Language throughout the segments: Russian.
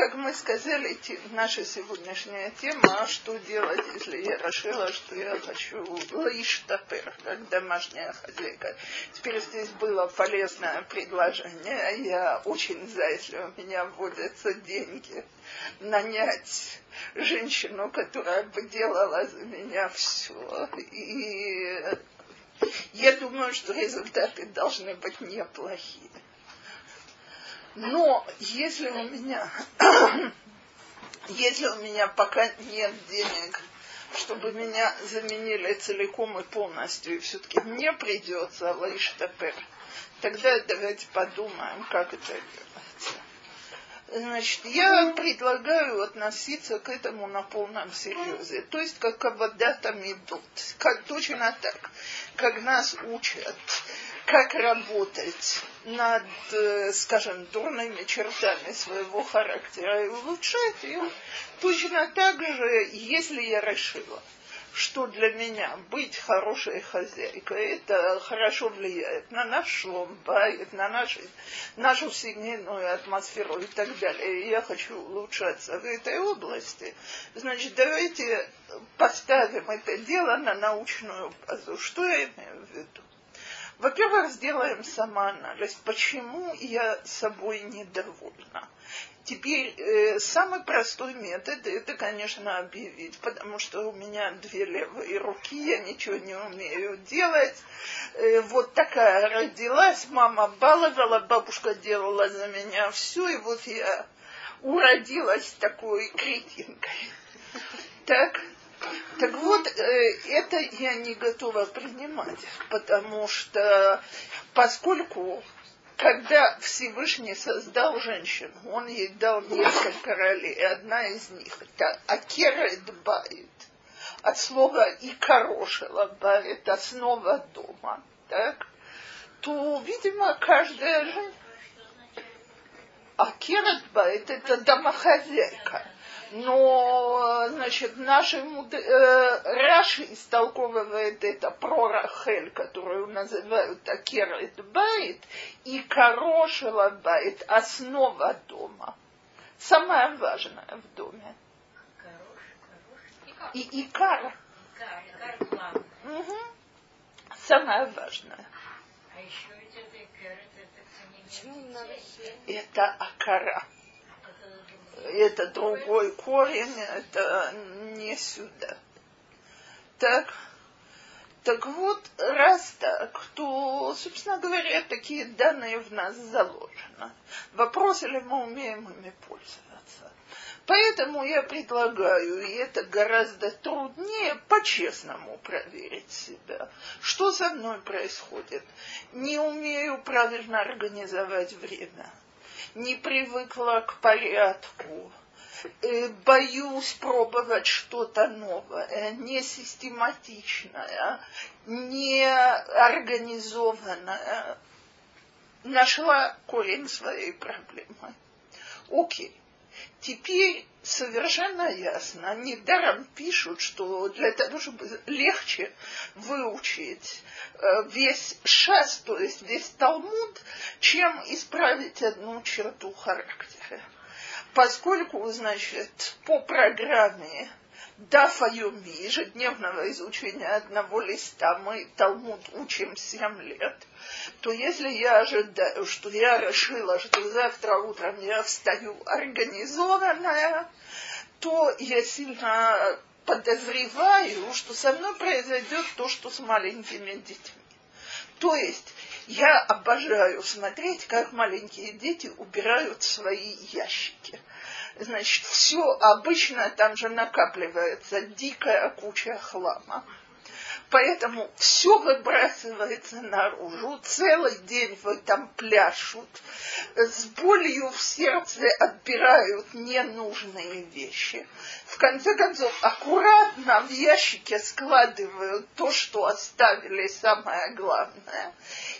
как мы сказали, наша сегодняшняя тема, что делать, если я решила, что я хочу лиштапер, как домашняя хозяйка. Теперь здесь было полезное предложение. Я очень за, если у меня вводятся деньги, нанять женщину, которая бы делала за меня все. И я думаю, что результаты должны быть неплохие. Но если у меня, если у меня пока нет денег, чтобы меня заменили целиком и полностью, и все-таки мне придется лайштапер, тогда давайте подумаем, как это делается. Значит, я предлагаю относиться к этому на полном серьезе. То есть, как абадатам идут. Как, точно так, как нас учат как работать над, э, скажем, дурными чертами своего характера и улучшать их, точно так же, если я решила, что для меня быть хорошей хозяйкой, это хорошо влияет на наш шлом, на нашу, нашу семейную атмосферу и так далее. И я хочу улучшаться в этой области. Значит, давайте поставим это дело на научную базу. Что я имею в виду? Во-первых, сделаем самоанализ, почему я собой недовольна. Теперь э, самый простой метод это, конечно, объявить, потому что у меня две левые руки, я ничего не умею делать. Э, вот такая родилась, мама баловала, бабушка делала за меня все, и вот я уродилась такой кретинкой. Так, так вот, э, это я не готова принимать, потому что поскольку когда Всевышний создал женщину, он ей дал несколько ролей, и одна из них это Акерет Баит, от слова и корошила Баит, основа дома, так, то, видимо, каждая женщина Акерет Баит это домохозяйка но, значит, наши э, Раши истолковывает это про Рахель, которую называют Акерет Байт, и Корошева Байт, основа дома. Самое важное в доме. И Икар. Угу. Самое важное. А еще ведь это, это, это Акара это другой корень, это не сюда. Так, так вот, раз так, то, собственно говоря, такие данные в нас заложены. Вопрос, ли мы умеем ими пользоваться. Поэтому я предлагаю, и это гораздо труднее, по-честному проверить себя. Что со мной происходит? Не умею правильно организовать время не привыкла к порядку, э, боюсь пробовать что-то новое, не систематичное, не организованное. Нашла корень своей проблемы. Окей. Теперь совершенно ясно, недаром пишут, что для того, чтобы легче выучить э, весь шас, то есть весь Талмуд, чем исправить одну черту характера. Поскольку, значит, по программе Дафа Йоми, ежедневного изучения одного листа, мы Талмуд учим 7 лет, то если я ожидаю, что я решила, что завтра утром я встаю организованная, то я сильно подозреваю, что со мной произойдет то, что с маленькими детьми. То есть я обожаю смотреть, как маленькие дети убирают свои ящики значит, все обычно там же накапливается дикая куча хлама. Поэтому все выбрасывается наружу, целый день вы там пляшут, с болью в сердце отбирают ненужные вещи. В конце концов, аккуратно в ящике складывают то, что оставили самое главное.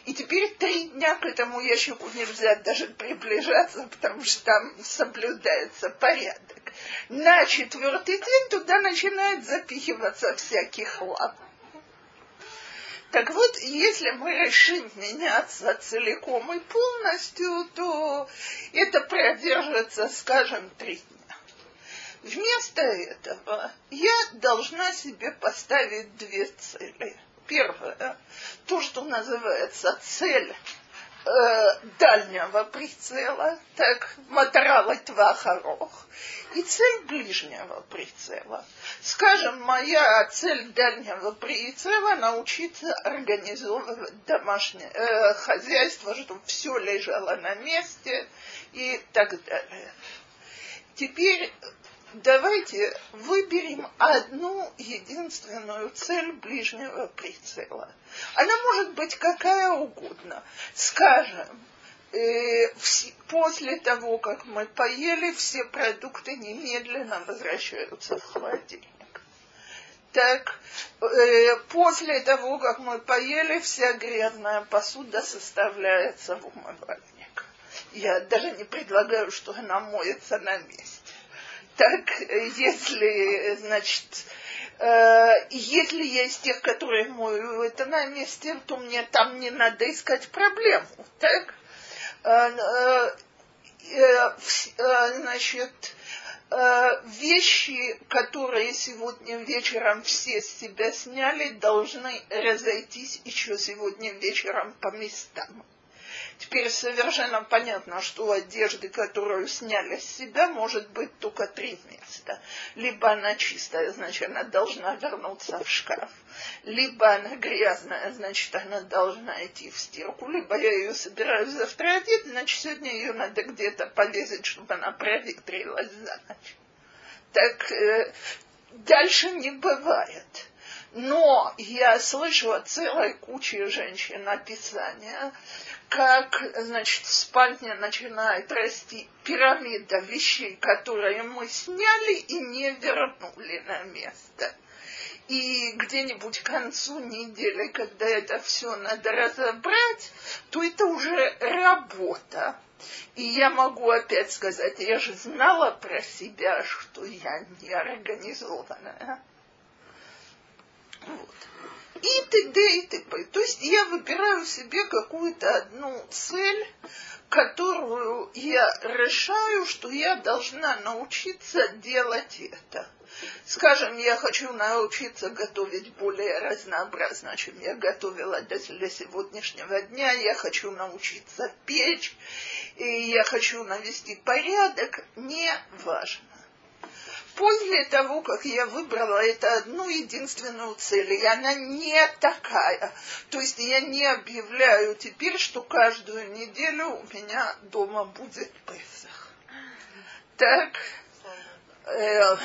И теперь три дня к этому ящику нельзя даже приближаться, потому что там соблюдается порядок. На четвертый день туда начинает запихиваться всякий хлам. Так вот, если мы решим меняться целиком и полностью, то это продержится, скажем, три дня. Вместо этого я должна себе поставить две цели. Первое, то, что называется цель дальнего прицела, так, материала твахарох, и цель ближнего прицела. Скажем, моя цель дальнего прицела научиться организовывать домашнее э, хозяйство, чтобы все лежало на месте и так далее. Теперь давайте выберем одну единственную цель ближнего прицела. Она может быть какая угодно. Скажем, э, после того, как мы поели, все продукты немедленно возвращаются в холодильник. Так, э, после того, как мы поели, вся грязная посуда составляется в умывальник. Я даже не предлагаю, что она моется на месте так если, значит, э, если я из тех, которые мою это на месте, то мне там не надо искать проблему, так? Э, э, значит, вещи, которые сегодня вечером все с себя сняли, должны разойтись еще сегодня вечером по местам. Теперь совершенно понятно, что одежды, которую сняли с себя, может быть только три места. Либо она чистая, значит, она должна вернуться в шкаф. Либо она грязная, значит, она должна идти в стирку. Либо я ее собираюсь завтра одеть, значит, сегодня ее надо где-то повесить, чтобы она проветрилась за ночь. Так э, дальше не бывает. Но я слышу от целой кучи женщин описания, как, значит, в спальне начинает расти пирамида вещей, которые мы сняли и не вернули на место. И где-нибудь к концу недели, когда это все надо разобрать, то это уже работа. И я могу опять сказать, я же знала про себя, что я не организованная. Вот и т.д. и т.п. То есть я выбираю себе какую-то одну цель, которую я решаю, что я должна научиться делать это. Скажем, я хочу научиться готовить более разнообразно, чем я готовила для сегодняшнего дня. Я хочу научиться печь, и я хочу навести порядок. Не важно после того, как я выбрала это одну единственную цель, и она не такая, то есть я не объявляю теперь, что каждую неделю у меня дома будет Песах. Так, э,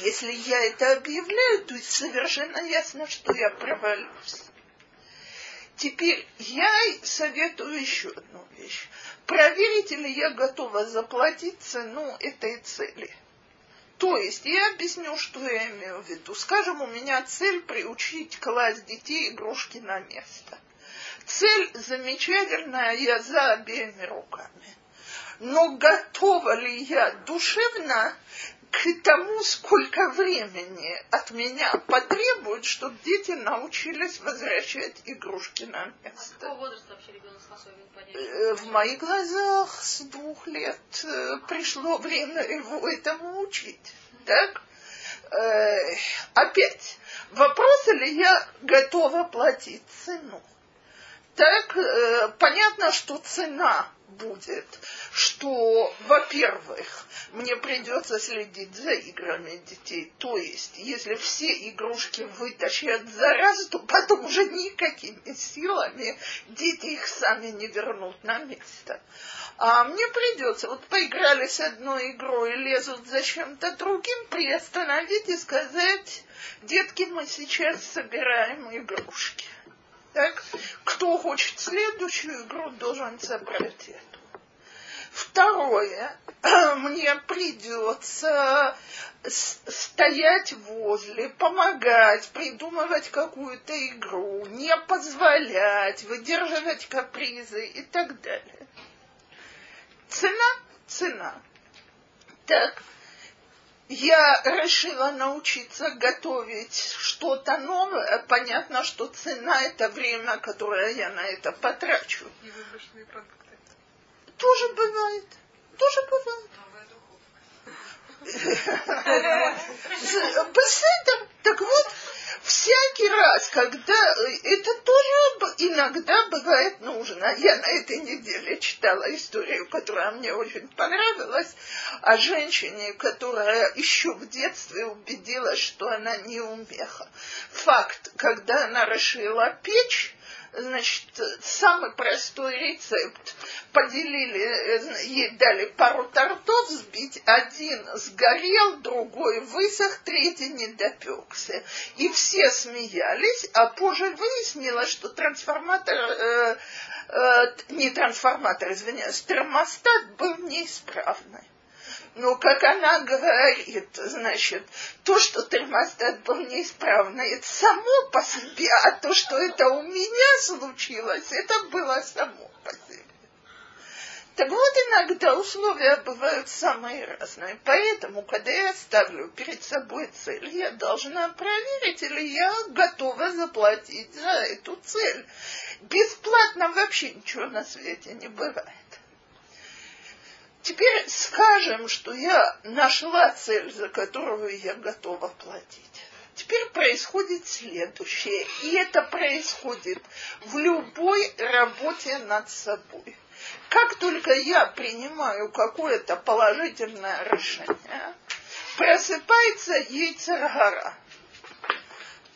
если я это объявляю, то совершенно ясно, что я провалюсь. Теперь я советую еще одну вещь. Проверите ли я готова заплатить цену этой цели – то есть я объясню, что я имею в виду. Скажем, у меня цель приучить класть детей игрушки на место. Цель замечательная, я за обеими руками. Но готова ли я душевно к тому, сколько времени от меня потребует, чтобы дети научились возвращать игрушки на место. А какого возраста вообще ребенок способен понять? Э, в моих глазах с двух лет э, пришло время его этому учить. Так? Э, опять, вопрос ли я готова платить цену? Так, понятно, что цена будет, что, во-первых, мне придется следить за играми детей. То есть, если все игрушки вытащат за раз, то потом уже никакими силами дети их сами не вернут на место. А мне придется, вот поиграли с одной игрой, лезут за чем-то другим, приостановить и сказать, детки, мы сейчас собираем игрушки. Так? Кто хочет следующую игру, должен собрать эту. Второе, мне придется стоять возле, помогать, придумывать какую-то игру, не позволять, выдерживать капризы и так далее. Цена, цена. Так, я решила научиться готовить что-то новое. Понятно, что цена – это время, которое я на это потрачу. И выброшенные продукты. Тоже бывает. Тоже бывает. Беседа. Так вот, всякий раз, когда это тоже иногда бывает нужно. Я на этой неделе читала историю, которая мне очень понравилась, о женщине, которая еще в детстве убедилась, что она не умеха. Факт, когда она решила печь, значит, самый простой рецепт. Поделили, э, ей дали пару тортов взбить, один сгорел, другой высох, третий не допекся. И все смеялись, а позже выяснилось, что трансформатор, э, э, не трансформатор, извиняюсь, термостат был неисправный. Но, как она говорит, значит, то, что термостат был неисправный, это само по себе, а то, что это у меня случилось, это было само по себе. Так вот, иногда условия бывают самые разные. Поэтому, когда я ставлю перед собой цель, я должна проверить, или я готова заплатить за эту цель. Бесплатно вообще ничего на свете не бывает. Теперь скажем, что я нашла цель, за которую я готова платить. Теперь происходит следующее, и это происходит в любой работе над собой. Как только я принимаю какое-то положительное решение, просыпается яйцергора.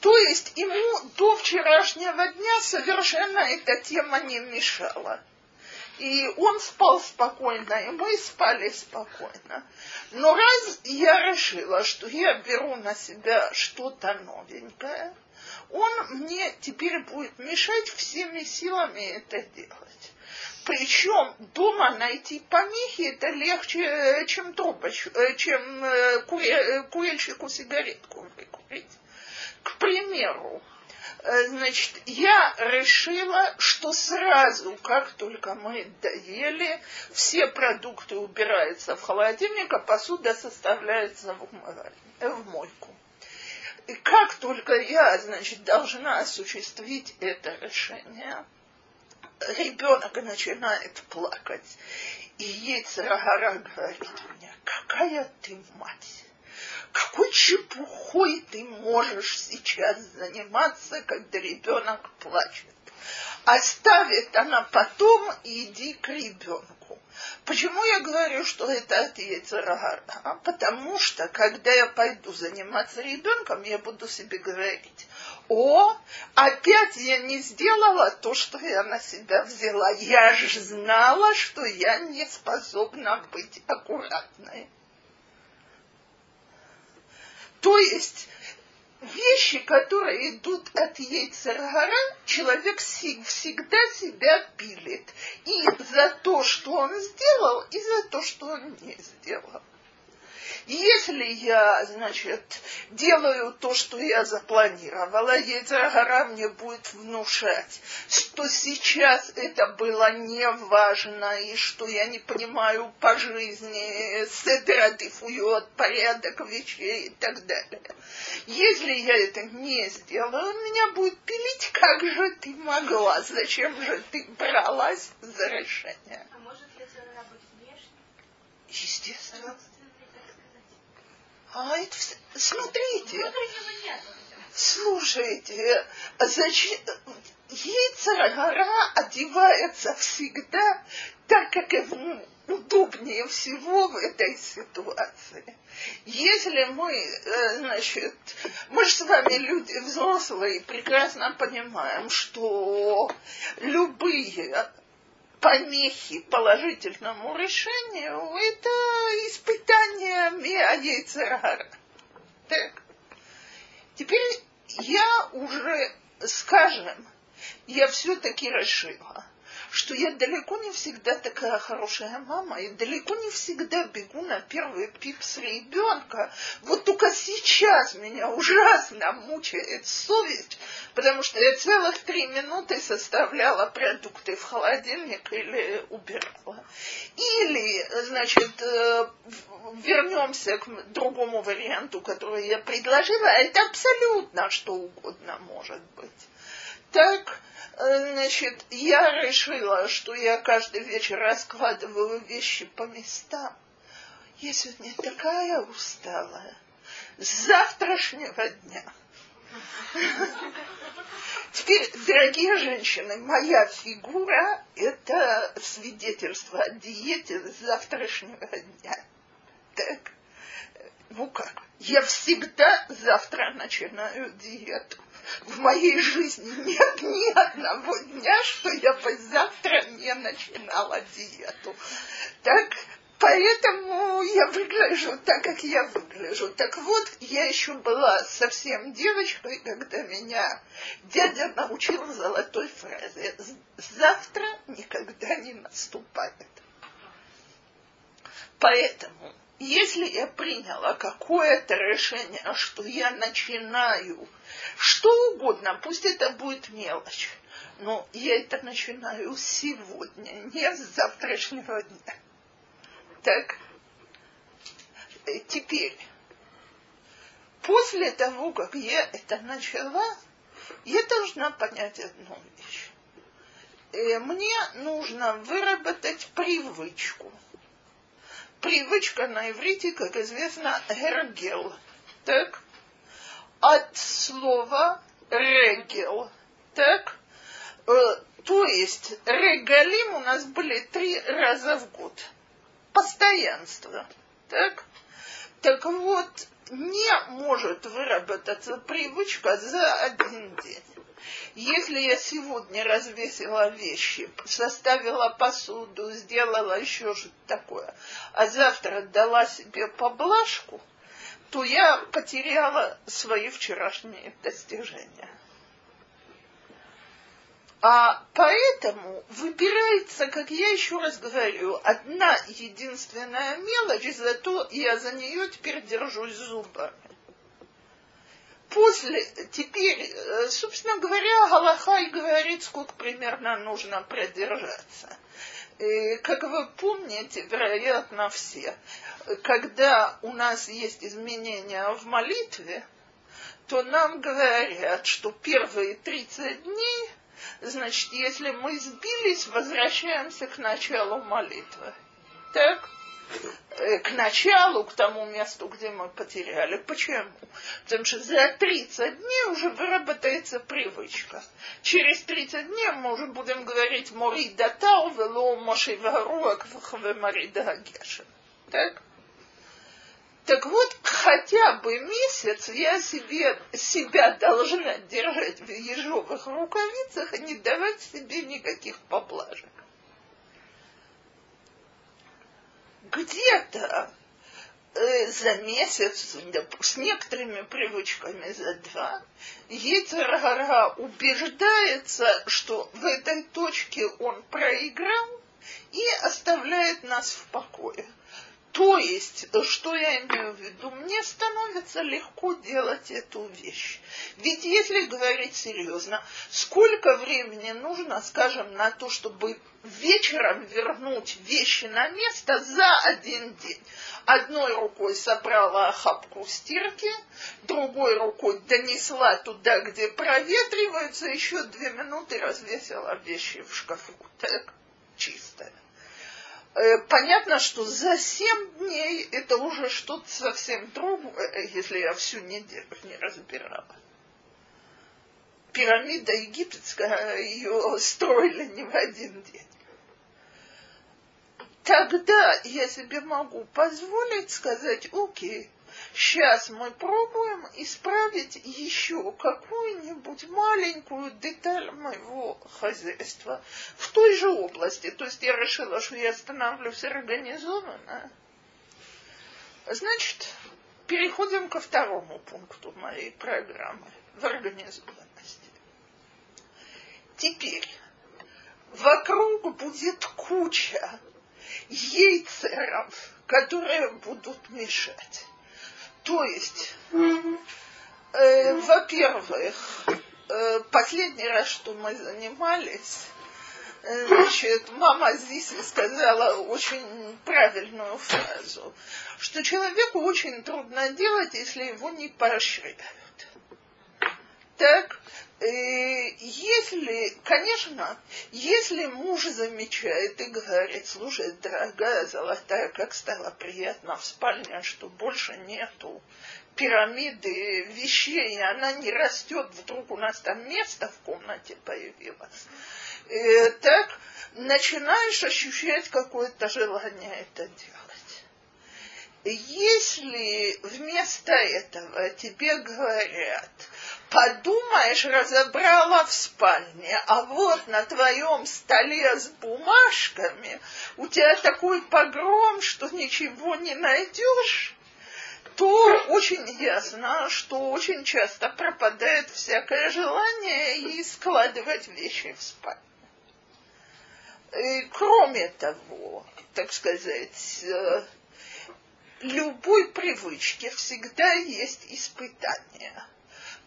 То есть ему до вчерашнего дня совершенно эта тема не мешала. И он спал спокойно, и мы спали спокойно. Но раз я решила, что я беру на себя что-то новенькое, он мне теперь будет мешать всеми силами это делать. Причем дома найти помехи это легче, чем трубоч, э, чем э, курильщику сигаретку выкурить. К примеру, Э, значит, я решила, что сразу, как только мы доели, все продукты убираются в холодильник, а посуда составляется в, мойку. И как только я, значит, должна осуществить это решение, ребенок начинает плакать. И Ейцерагара говорит мне, какая ты мать какой чепухой ты можешь сейчас заниматься, когда ребенок плачет? Оставит она потом и иди к ребенку. Почему я говорю, что это от Ецарагара? Потому что, когда я пойду заниматься ребенком, я буду себе говорить, о, опять я не сделала то, что я на себя взяла. Я же знала, что я не способна быть аккуратной. То есть вещи, которые идут от яйцергара, человек всегда себя пилит. И за то, что он сделал, и за то, что он не сделал. Если я, значит, делаю то, что я запланировала, Ецаргара мне будет внушать, что сейчас это было не важно, и что я не понимаю по жизни седрадифует, порядок вещей и так далее. Если я это не сделаю, он меня будет пилить, как же ты могла, зачем же ты бралась за решение. А может ли это работать внешне? Естественно. А это, смотрите, слушайте, зачем яйца одевается всегда так, как ему удобнее всего в этой ситуации. Если мы, э, значит, мы же с вами люди взрослые, прекрасно понимаем, что любые помехи положительному решению, это испытание Яйцерара. Так. Теперь я уже, скажем, я все-таки решила, что я далеко не всегда такая хорошая мама, и далеко не всегда бегу на первый пипс ребенка. Вот только сейчас меня ужасно мучает совесть, потому что я целых три минуты составляла продукты в холодильник или убирала. Или, значит, э, вернемся к другому варианту, который я предложила, это абсолютно что угодно может быть. Так, значит, я решила, что я каждый вечер раскладываю вещи по местам. Я сегодня такая усталая. С завтрашнего дня. Теперь, дорогие женщины, моя фигура – это свидетельство о диете с завтрашнего дня. Так, ну как, я всегда завтра начинаю диету в моей жизни нет ни одного дня, что я бы завтра не начинала диету. Так, поэтому я выгляжу так, как я выгляжу. Так вот, я еще была совсем девочкой, когда меня дядя научил золотой фразе «Завтра никогда не наступает». Поэтому если я приняла какое-то решение, что я начинаю что угодно, пусть это будет мелочь, но я это начинаю сегодня, не с завтрашнего дня. Так, э, теперь, после того, как я это начала, я должна понять одну вещь. Э, мне нужно выработать привычку – привычка на иврите, как известно, гергел. Так? От слова регел. Так? Э, то есть регалим у нас были три раза в год. Постоянство. Так? Так вот, не может выработаться привычка за один день. Если я сегодня развесила вещи, составила посуду, сделала еще что-то такое, а завтра дала себе поблажку, то я потеряла свои вчерашние достижения. А поэтому выбирается, как я еще раз говорю, одна единственная мелочь, зато я за нее теперь держусь зубами после, теперь, э, собственно говоря, Галахай говорит, сколько примерно нужно продержаться. И, как вы помните, вероятно, все, когда у нас есть изменения в молитве, то нам говорят, что первые 30 дней, значит, если мы сбились, возвращаемся к началу молитвы. Так? Э, к началу, к тому месту, где мы потеряли. Почему? Потому что за 30 дней уже выработается привычка. Через 30 дней мы уже будем говорить «Мори датау вело моши варуак мари дагешин». Так? Так вот, хотя бы месяц я себе, себя должна держать в ежовых рукавицах и не давать себе никаких поблажек. Где-то э, за месяц, с некоторыми привычками за два, Ецаргара убеждается, что в этой точке он проиграл и оставляет нас в покое. То есть, что я имею в виду, мне становится легко делать эту вещь. Ведь если говорить серьезно, сколько времени нужно, скажем, на то, чтобы вечером вернуть вещи на место за один день? Одной рукой собрала охапку стирки, другой рукой донесла туда, где проветриваются, еще две минуты развесила вещи в шкафу. Так, чистая. Э, понятно, что за семь дней это уже что-то совсем другое, если я всю неделю не разбирала. Пирамида египетская, ее строили не в один день. Тогда я себе могу позволить сказать, окей, Сейчас мы пробуем исправить еще какую-нибудь маленькую деталь моего хозяйства в той же области. То есть я решила, что я становлюсь организованно. Значит, переходим ко второму пункту моей программы в организованности. Теперь вокруг будет куча яйцеров, которые будут мешать. То есть, э, во-первых, э, последний раз, что мы занимались, э, значит, мама здесь сказала очень правильную фразу, что человеку очень трудно делать, если его не поощряют. Так, если, конечно, если муж замечает и говорит, слушай, дорогая золотая, как стало приятно в спальне, что больше нету пирамиды вещей, она не растет, вдруг у нас там место в комнате появилось. И, так начинаешь ощущать какое-то желание это делать. Если вместо этого тебе говорят, подумаешь, разобрала в спальне, а вот на твоем столе с бумажками у тебя такой погром, что ничего не найдешь, то очень ясно, что очень часто пропадает всякое желание и складывать вещи в спальне. И кроме того, так сказать, э, любой привычке всегда есть испытания.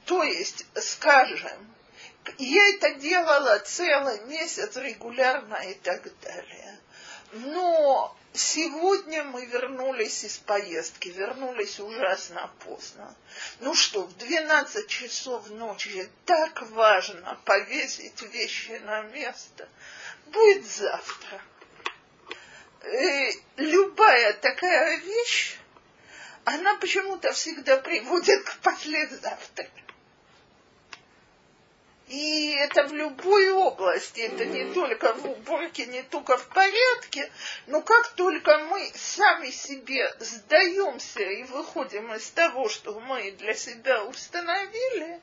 То есть, скажем, я это делала целый месяц регулярно и так далее. Но сегодня мы вернулись из поездки, вернулись ужасно поздно. Ну что, в 12 часов ночи так важно повесить вещи на место. Будет завтра. И любая такая вещь, она почему-то всегда приводит к послезавтра. И это в любой области, это не только в уборке, не только в порядке, но как только мы сами себе сдаемся и выходим из того, что мы для себя установили,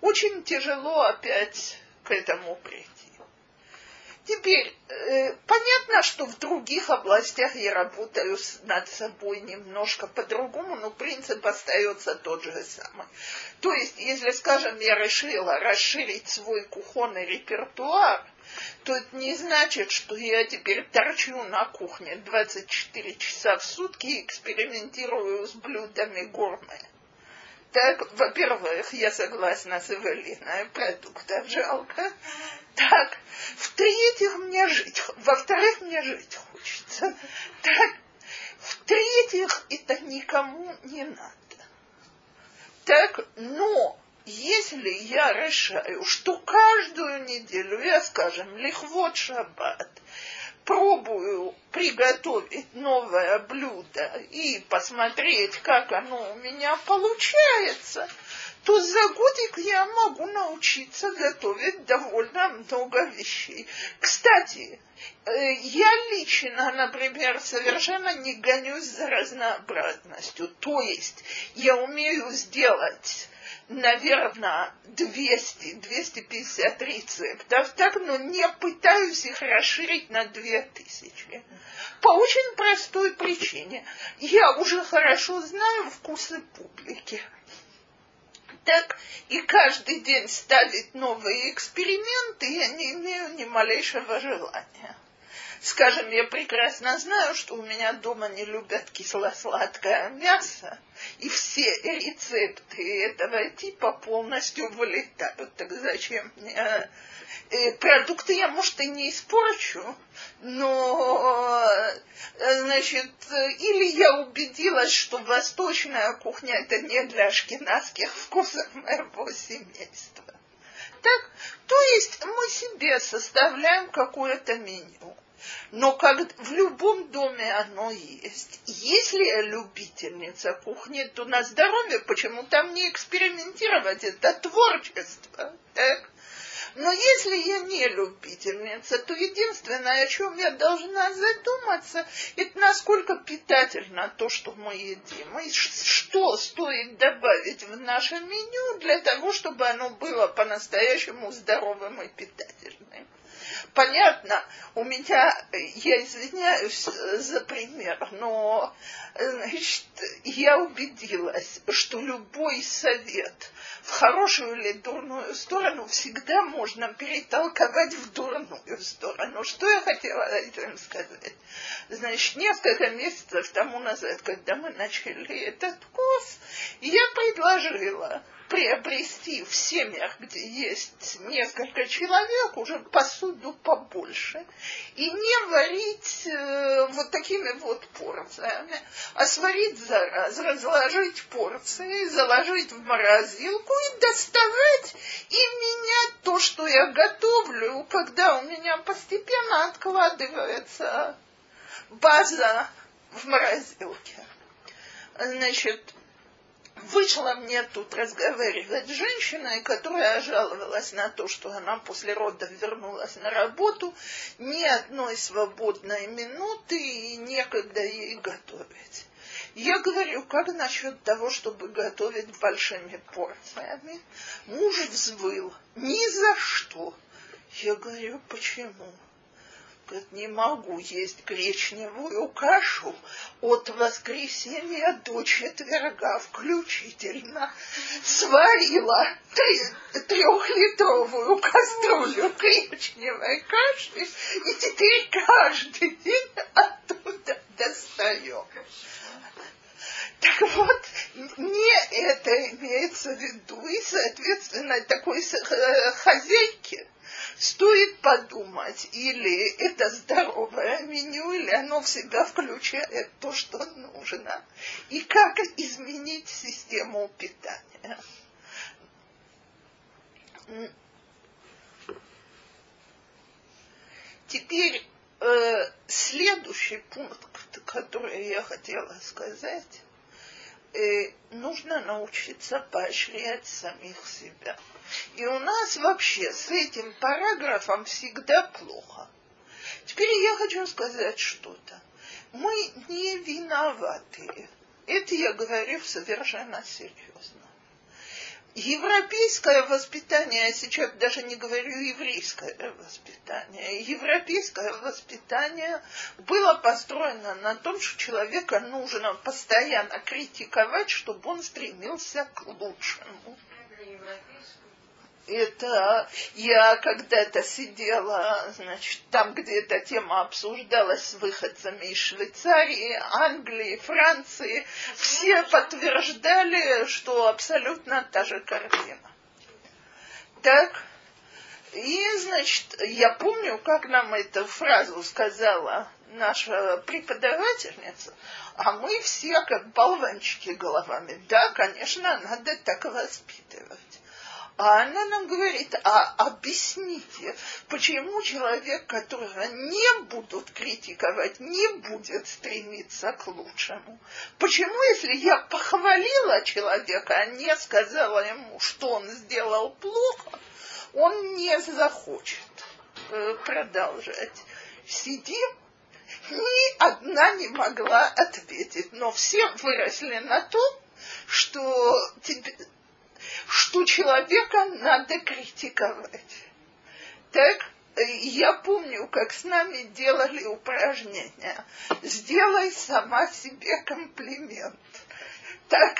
очень тяжело опять к этому прийти. Теперь, э, понятно, что в других областях я работаю над собой немножко по-другому, но принцип остается тот же самый. То есть, если, скажем, я решила расширить свой кухонный репертуар, то это не значит, что я теперь торчу на кухне 24 часа в сутки и экспериментирую с блюдами гурме. Так, во-первых, я согласна с Эвелиной, продуктов жалко. Так, в-третьих, мне жить, во-вторых, мне жить хочется. Так, в-третьих, это никому не надо. Так, но если я решаю, что каждую неделю я, скажем, лихвот шаббат, пробую приготовить новое блюдо и посмотреть, как оно у меня получается, то за годик я могу научиться готовить довольно много вещей. Кстати, э, я лично, например, совершенно не гонюсь за разнообразностью. То есть я умею сделать наверное, 200, 250 рецептов, так, но не пытаюсь их расширить на 2000. По очень простой причине. Я уже хорошо знаю вкусы публики. Так, и каждый день ставить новые эксперименты я не имею ни малейшего желания. Скажем, я прекрасно знаю, что у меня дома не любят кисло-сладкое мясо, и все рецепты этого типа полностью вылетают. Так зачем мне э, продукты я, может, и не испорчу, но, э, значит, или я убедилась, что восточная кухня это не для шкинадских вкусов моего семейства. Так, то есть мы себе составляем какое-то меню. Но как в любом доме оно есть. Если я любительница кухни, то на здоровье, почему там не экспериментировать? Это творчество. Так? Но если я не любительница, то единственное, о чем я должна задуматься, это насколько питательно то, что мы едим, и что стоит добавить в наше меню для того, чтобы оно было по-настоящему здоровым и питательным. Понятно, у меня, я извиняюсь за пример, но, значит, я убедилась, что любой совет в хорошую или дурную сторону всегда можно перетолковать в дурную сторону. Что я хотела этим сказать? Значит, несколько месяцев тому назад, когда мы начали этот курс, я предложила приобрести в семьях, где есть несколько человек, уже посуду побольше, и не варить э, вот такими вот порциями, а сварить за раз, разложить порции, заложить в морозилку и доставать и менять то, что я готовлю, когда у меня постепенно откладывается база в морозилке. Значит, вышла мне тут разговаривать с женщиной, которая жаловалась на то, что она после родов вернулась на работу, ни одной свободной минуты и некогда ей готовить. Я говорю, как насчет того, чтобы готовить большими порциями? Муж взвыл. Ни за что. Я говорю, почему? Не могу есть гречневую кашу от воскресенья до четверга включительно. Сварила трехлитровую кастрюлю гречневой каши и теперь каждый день оттуда достаю. Так вот, не это имеется в виду, и, соответственно, такой э, хозяйки стоит подумать, или это здоровое меню, или оно в себя включает то, что нужно, и как изменить систему питания. Теперь э, следующий пункт, который я хотела сказать, э, нужно научиться поощрять самих себя. И у нас вообще с этим параграфом всегда плохо. Теперь я хочу сказать что-то. Мы не виноваты. Это я говорю совершенно серьезно. Европейское воспитание, я сейчас даже не говорю еврейское воспитание, европейское воспитание было построено на том, что человека нужно постоянно критиковать, чтобы он стремился к лучшему. Это я когда-то сидела, значит, там, где эта тема обсуждалась с выходцами из Швейцарии, Англии, Франции, все подтверждали, что абсолютно та же картина. Так, и, значит, я помню, как нам эту фразу сказала наша преподавательница, а мы все как болванчики головами. Да, конечно, надо так воспитывать. А она нам говорит, а объясните, почему человек, которого не будут критиковать, не будет стремиться к лучшему? Почему, если я похвалила человека, а не сказала ему, что он сделал плохо, он не захочет э, продолжать? Сидим, ни одна не могла ответить, но все выросли на том, что что человека надо критиковать. Так, я помню, как с нами делали упражнения. Сделай сама себе комплимент. Так,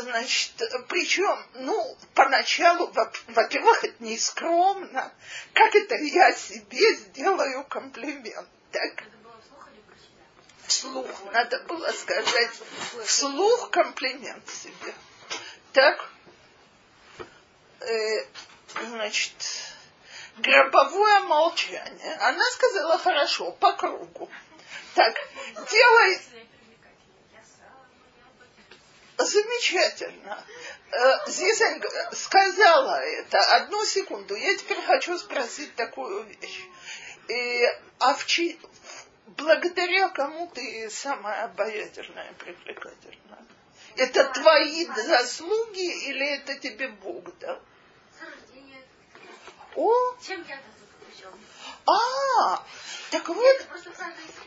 значит, причем, ну, поначалу, во-первых, это не скромно. Как это я себе сделаю комплимент? Так, вслух, надо было сказать вслух комплимент себе. Так, э, значит, гробовое молчание. Она сказала, хорошо, по кругу. Так, делай... Замечательно. Э, Зизель сказала это. Одну секунду. Я теперь хочу спросить такую вещь. И, а в чи... благодаря кому ты самая обаятельная и привлекательная? Это твои заслуги или это тебе Бог дал? О! Чем я тут причем? А, так вот,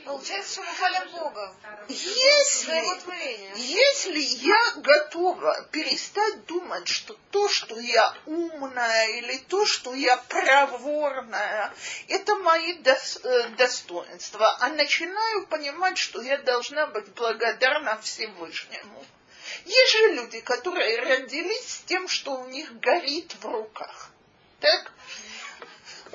Получается, что мы хвалим Бога. если, если я готова перестать думать, что то, что я умная или то, что я проворная, это мои дос- э, достоинства, а начинаю понимать, что я должна быть благодарна Всевышнему. Есть же люди, которые родились с тем, что у них горит в руках. Так?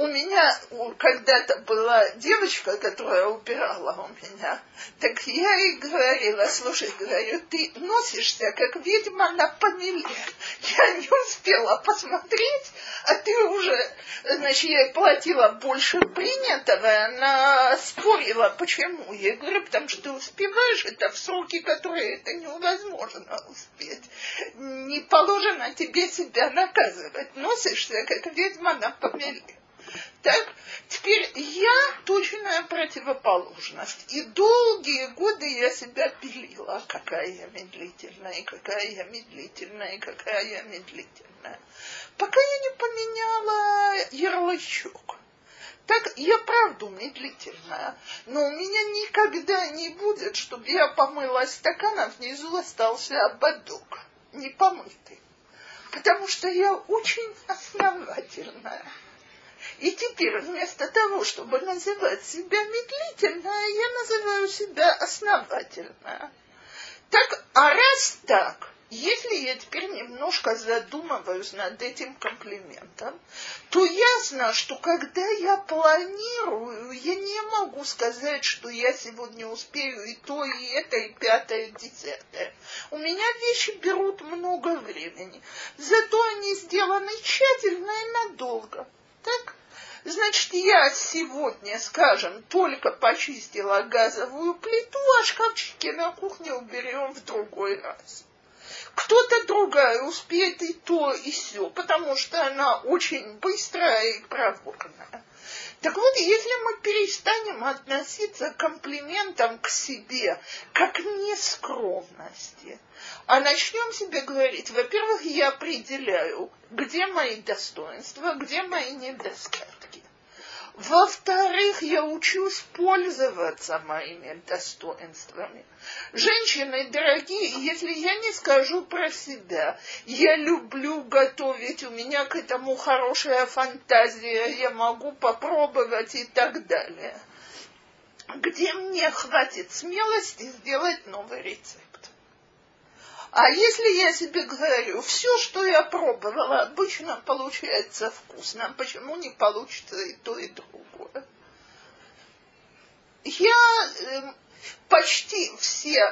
У меня когда-то была девочка, которая убирала у меня. Так я ей говорила, слушай, говорю, ты носишься, как ведьма на помеле. Я не успела посмотреть, а ты уже, значит, я платила больше принятого, она спорила, почему. Я говорю, потому что ты успеваешь это в сроки, которые это невозможно успеть. Не положено тебе себя наказывать. Носишься, как ведьма на помеле. Так, теперь я точная противоположность. И долгие годы я себя пилила, какая я медлительная, и какая я медлительная, и какая я медлительная. Пока я не поменяла ярлычок. Так, я правду медлительная, но у меня никогда не будет, чтобы я помыла стакан, а внизу остался ободок, не помытый. Потому что я очень основательная. И теперь вместо того, чтобы называть себя медлительной, я называю себя основательной. Так, а раз так, если я теперь немножко задумываюсь над этим комплиментом, то ясно, что когда я планирую, я не могу сказать, что я сегодня успею и то, и это, и пятое, и десятое. У меня вещи берут много времени, зато они сделаны тщательно и надолго. Так? Значит, я сегодня, скажем, только почистила газовую плиту, а шкафчики на кухне уберем в другой раз. Кто-то другая успеет и то, и все, потому что она очень быстрая и проворная. Так вот, если мы перестанем относиться к комплиментам к себе, как к нескромности, а начнем себе говорить, во-первых, я определяю, где мои достоинства, где мои недостатки. Во-вторых, я учусь пользоваться моими достоинствами. Женщины дорогие, если я не скажу про себя, я люблю готовить, у меня к этому хорошая фантазия, я могу попробовать и так далее. Где мне хватит смелости сделать новый рецепт? А если я себе говорю, все, что я пробовала, обычно получается вкусно, почему не получится и то, и другое? Я э, почти все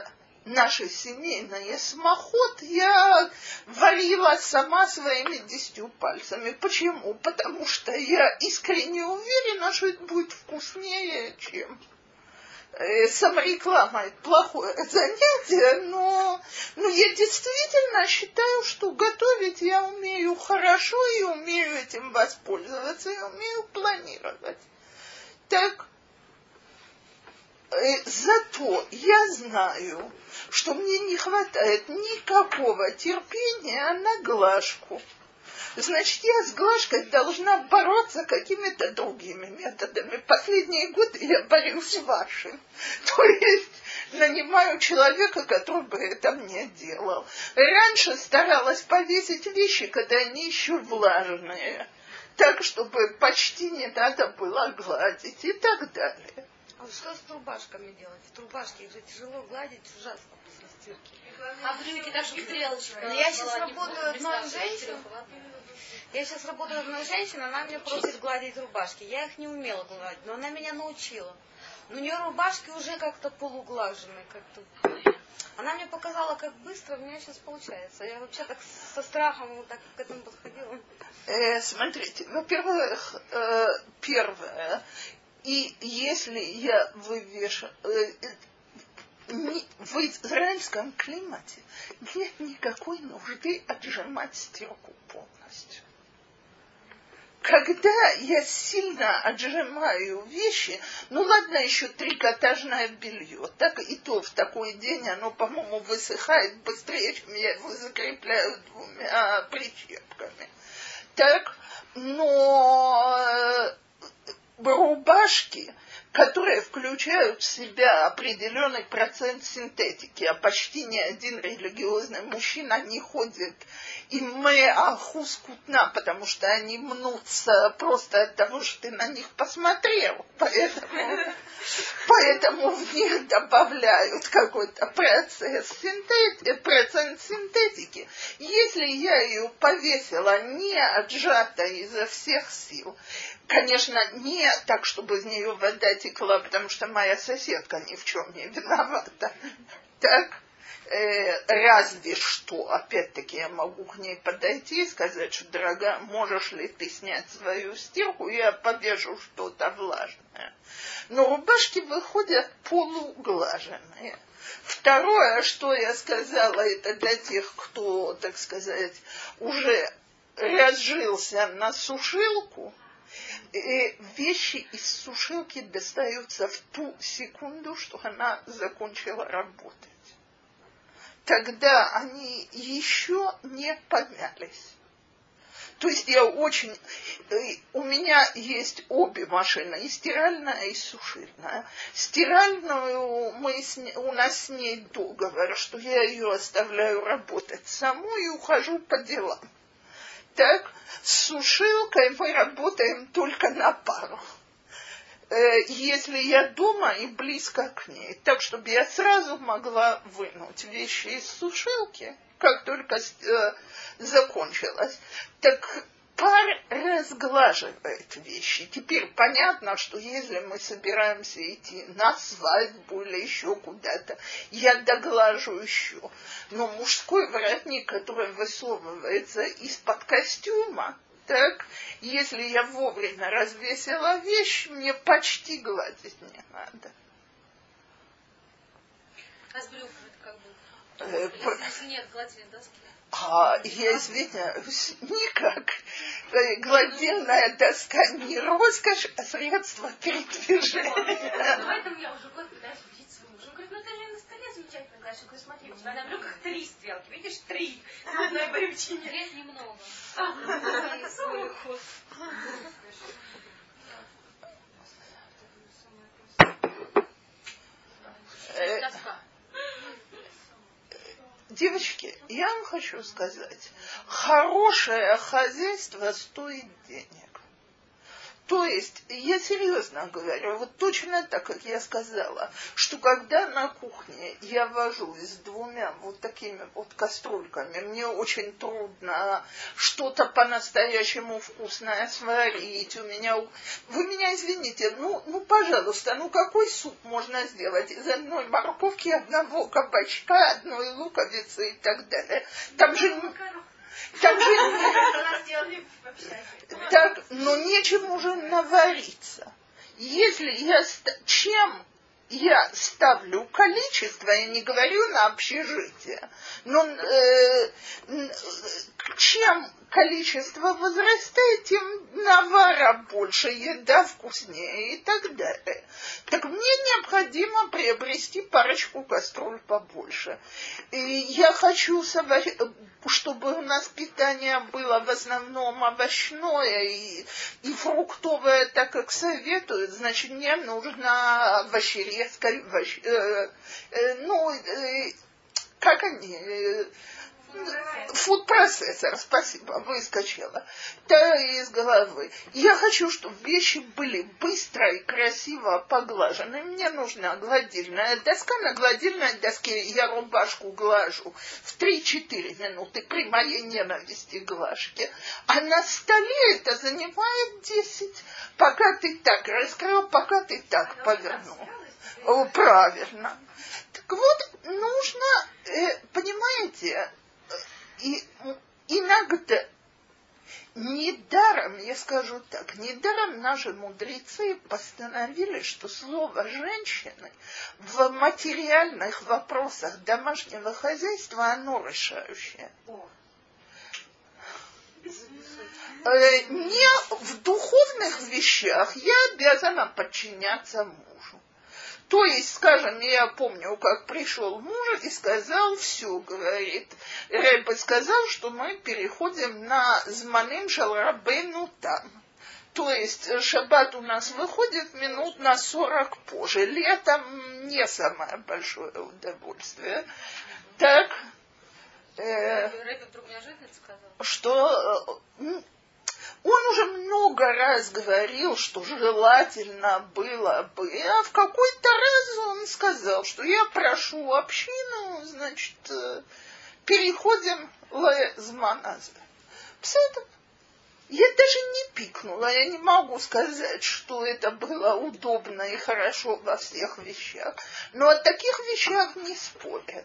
наши семейные смоход я варила сама своими десятью пальцами. Почему? Потому что я искренне уверена, что это будет вкуснее, чем самореклама это плохое занятие, но, но я действительно считаю, что готовить я умею хорошо и умею этим воспользоваться, и умею планировать. Так, э, зато я знаю, что мне не хватает никакого терпения на глажку. Значит, я с глажкой должна бороться какими-то другими методами. Последние годы я борюсь вашим. То есть нанимаю человека, который бы это мне делал. Раньше старалась повесить вещи, когда они еще влажные. Так, чтобы почти не надо было гладить и так далее. А что с трубашками делать? Трубашки их же тяжело гладить, ужасно. А брюки так, чтобы стрелочка. Я сейчас работаю одной женщиной. Я сейчас работаю одной женщиной, она меня просит гладить рубашки. Я их не умела гладить, но она меня научила. Но у нее рубашки уже как-то полуглаженные, как-то. Она мне показала, как быстро у меня сейчас получается. Я вообще так со страхом вот так к этому подходила. Э, смотрите, во-первых, э, первое, и если я вывешу... В израильском климате нет никакой нужды отжимать стирку полностью. Когда я сильно отжимаю вещи, ну ладно, еще трикотажное белье, так и то в такой день оно, по-моему, высыхает быстрее, чем я его закрепляю двумя прищепками. Так, но э, рубашки, которые включают в себя определенный процент синтетики, а почти ни один религиозный мужчина не ходит и мы ахус кутна, потому что они мнутся просто от того, что ты на них посмотрел. Поэтому, поэтому в них добавляют какой-то процесс синтетики, процент синтетики. Если я ее повесила не отжата изо всех сил, конечно, не так, чтобы из нее вода текла, потому что моя соседка ни в чем не виновата. Так? Э, разве что, опять-таки, я могу к ней подойти и сказать, что, дорогая, можешь ли ты снять свою стирку, я повяжу что-то влажное. Но рубашки выходят полуглаженные. Второе, что я сказала, это для тех, кто, так сказать, уже разжился на сушилку, и вещи из сушилки достаются в ту секунду, что она закончила работать тогда они еще не поднялись. То есть я очень... У меня есть обе машины, и стиральная, и сушильная. Стиральную мы с, у нас с ней договор, что я ее оставляю работать саму и ухожу по делам. Так, с сушилкой мы работаем только на пару. Э, если я дома и близко к ней, так, чтобы я сразу могла вынуть вещи из сушилки, как только э, закончилось. Так пар разглаживает вещи. Теперь понятно, что если мы собираемся идти на свадьбу или еще куда-то, я доглажу еще. Но мужской воротник, который высовывается из-под костюма, так, если я вовремя развесила вещь, мне почти гладить не надо. А с брюком это как бы? Э, если нет гладильной доски? А, я извиняюсь, никак. Э, гладильная доска не роскошь, а средство передвижения. Поэтому я уже год пытаюсь учить своему мужу. Он говорит, ну это же на столе Я говорю, смотри, у тебя на брюках три стрелки, видишь, три на одной брючине. Лет немного. Девочки, я вам хочу сказать, хорошее хозяйство стоит денег. То есть, я серьезно говорю, вот точно так, как я сказала, что когда на кухне я вожусь с двумя вот такими вот кастрюльками, мне очень трудно что-то по-настоящему вкусное сварить. У меня, вы меня извините, ну, ну, пожалуйста, ну какой суп можно сделать из одной морковки, одного кабачка, одной луковицы и так далее? Там же так. Так, но нечем уже навариться. Если я... Чем я ставлю количество, я не говорю на общежитие, но э, чем количество возрастает, тем навара больше, еда вкуснее и так далее. Так мне необходимо приобрести парочку кастрюль побольше. И я хочу, чтобы у нас питание было в основном овощное и, и фруктовое, так как советуют, значит, мне нужно овощерезка, овощ, э, э, ну, э, как они, э, Фуд-процессор, спасибо, выскочила. Да, из головы. Я хочу, чтобы вещи были быстро и красиво поглажены. Мне нужна гладильная доска. На гладильной доске я рубашку глажу в 3-4 минуты при моей ненависти глажки. А на столе это занимает 10. Пока ты так раскрыл, пока ты так повернул. О, правильно. Так вот, нужно, э, понимаете, и иногда, недаром, я скажу так, недаром наши мудрецы постановили, что слово женщины в материальных вопросах домашнего хозяйства, оно решающее. Э, не в духовных вещах я обязана подчиняться мужу. То есть, скажем, я помню, как пришел муж и сказал, все, говорит, Рэбе сказал, что мы переходим на Зманим Шалрабейну там. то есть шаббат у нас выходит минут на 40 позже. Летом не самое большое удовольствие. Так, э, что э, он уже много раз говорил, что желательно было бы, а в какой-то раз он сказал, что я прошу общину, значит, э, переходим лезманаза. Псетом. Я даже не пикнула, я не могу сказать, что это было удобно и хорошо во всех вещах. Но о таких вещах не спорят.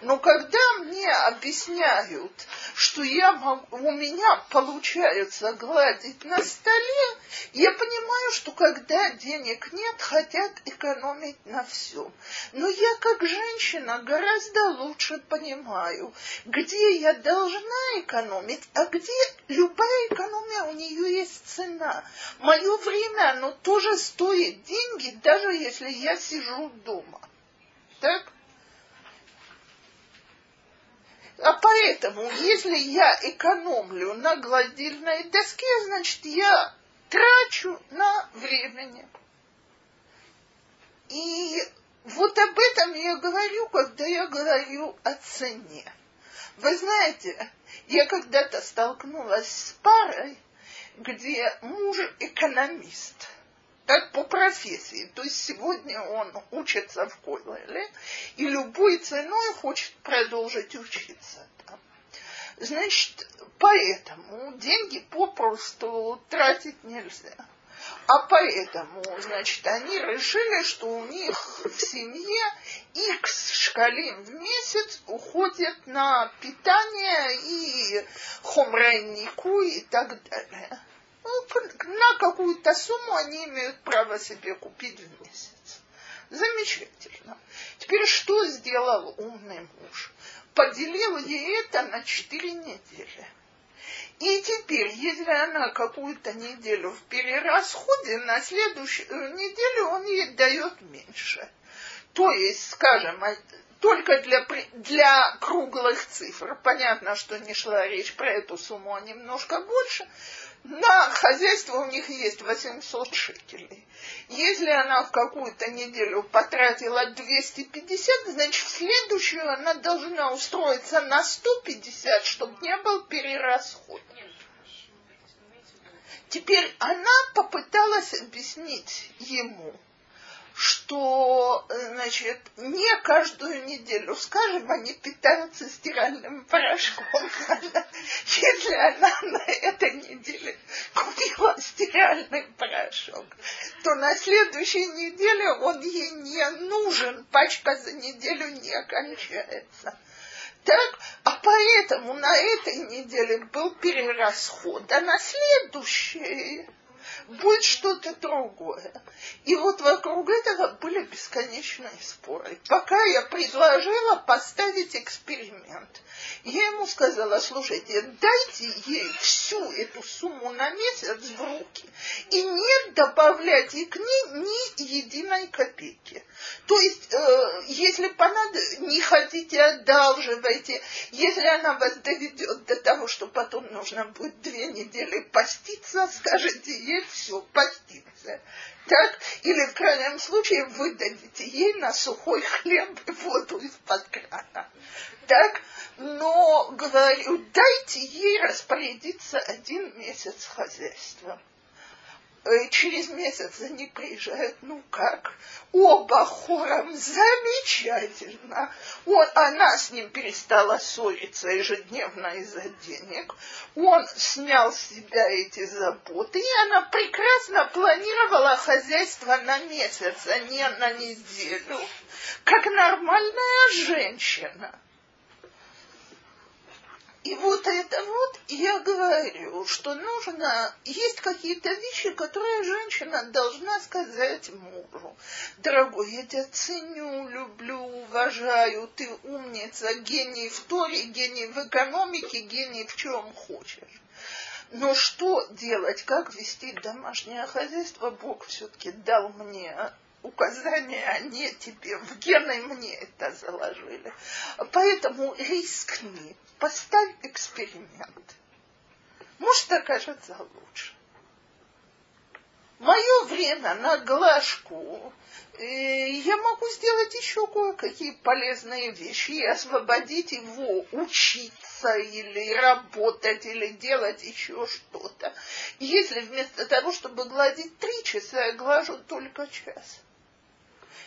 Но когда мне объясняют, что я могу, у меня получается гладить на столе, я понимаю, что когда денег нет, хотят экономить на всем. Но я как женщина гораздо лучше понимаю, где я должна экономить, а где любая экономия, у нее есть цена. Мое время, оно тоже стоит деньги, даже если я сижу дома. Так? А поэтому, если я экономлю на гладильной доске, значит, я трачу на времени. И вот об этом я говорю, когда я говорю о цене. Вы знаете, я когда-то столкнулась с парой, где муж экономист – так по профессии. То есть сегодня он учится в колледже и любой ценой хочет продолжить учиться. Значит, поэтому деньги попросту тратить нельзя. А поэтому, значит, они решили, что у них в семье X шкалим в месяц уходит на питание и хомрайнику и так далее. Ну, на какую-то сумму они имеют право себе купить в месяц. Замечательно. Теперь что сделал умный муж? Поделил ей это на четыре недели. И теперь, если она какую-то неделю в перерасходе, на следующую неделю он ей дает меньше. То есть, скажем, а, только для, для круглых цифр. Понятно, что не шла речь про эту сумму, а немножко больше на хозяйство у них есть 800 шекелей. Если она в какую-то неделю потратила 250, значит, в следующую она должна устроиться на 150, чтобы не был перерасход. Теперь она попыталась объяснить ему – что, значит, не каждую неделю, скажем, они питаются стиральным порошком. Если она на этой неделе купила стиральный порошок, то на следующей неделе он ей не нужен, пачка за неделю не кончается. Так, а поэтому на этой неделе был перерасход, а на следующей будет что-то другое. И вот вокруг этого были бесконечные споры. Пока я предложила поставить эксперимент. Я ему сказала, слушайте, дайте ей всю эту сумму на месяц в руки и не добавляйте к ней ни единой копейки. То есть, э, если понадобится, не хотите, одалживайте. Если она вас доведет до того, что потом нужно будет две недели поститься, скажите ей все, поститься. Так? Или в крайнем случае вы дадите ей на сухой хлеб и воду из-под крана. Так? Но, говорю, дайте ей распорядиться один месяц хозяйством. Э, через месяц они приезжают, ну как, оба хором, замечательно. Он, она с ним перестала ссориться ежедневно из-за денег. Он снял с себя эти заботы, и она прекрасно планировала хозяйство на месяц, а не на неделю, как нормальная женщина. И вот это вот я говорю, что нужно, есть какие-то вещи, которые женщина должна сказать мужу. Дорогой, я тебя ценю, люблю, уважаю, ты умница, гений в Торе, гений в экономике, гений в чем хочешь. Но что делать, как вести домашнее хозяйство, Бог все-таки дал мне указания, они тебе в гены мне это заложили. Поэтому рискни, поставь эксперимент. Может, окажется лучше. мое время на глажку я могу сделать еще кое-какие полезные вещи и освободить его учиться или работать, или делать еще что-то. Если вместо того, чтобы гладить три часа, я глажу только час.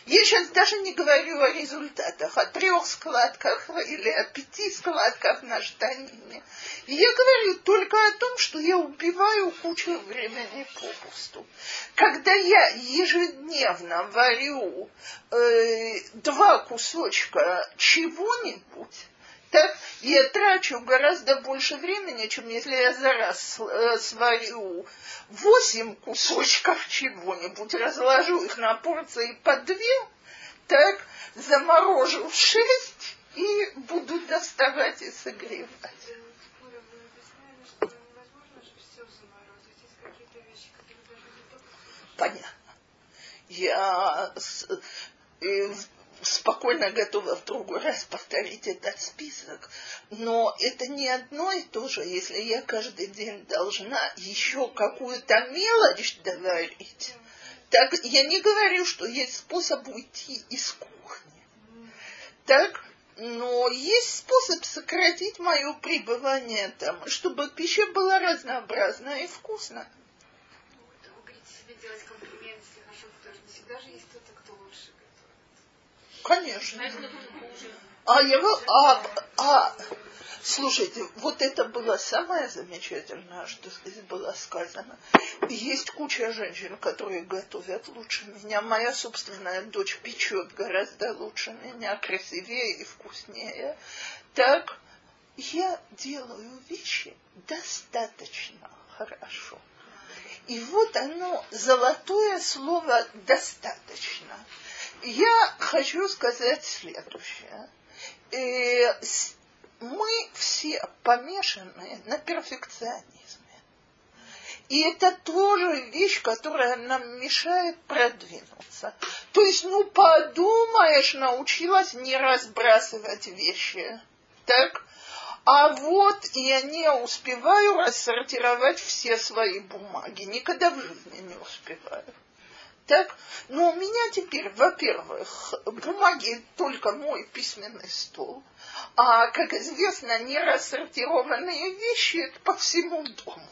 Я сейчас даже не говорю о результатах, о трех складках или о пяти складках на штанине. Я говорю только о том, что я убиваю кучу времени попусту. Когда я ежедневно варю э, два кусочка чего-нибудь, так я трачу гораздо больше времени, чем если я за раз э, сварю восемь кусочков чего-нибудь, разложу их на порции по две, так заморожу шесть и буду доставать и согревать. Понятно. Я э, спокойно готова в другой раз повторить этот список. Но это не одно и то же, если я каждый день должна еще какую-то мелочь доварить. Так я не говорю, что есть способ уйти из кухни. Так, но есть способ сократить мое пребывание там, чтобы пища была разнообразна и вкусна. Вы себе делать комплимент, если насчет тоже не всегда же есть Конечно. А, я, а, а, слушайте, вот это было самое замечательное, что здесь было сказано. Есть куча женщин, которые готовят лучше меня. Моя собственная дочь печет гораздо лучше меня, красивее и вкуснее. Так я делаю вещи достаточно хорошо. И вот оно, золотое слово «достаточно» я хочу сказать следующее. Э, мы все помешаны на перфекционизме. И это тоже вещь, которая нам мешает продвинуться. То есть, ну, подумаешь, научилась не разбрасывать вещи. Так? А вот я не успеваю рассортировать все свои бумаги. Никогда в жизни не успеваю. Так? Но у меня теперь, во-первых, бумаги только мой письменный стол, а, как известно, не вещи это по всему дому.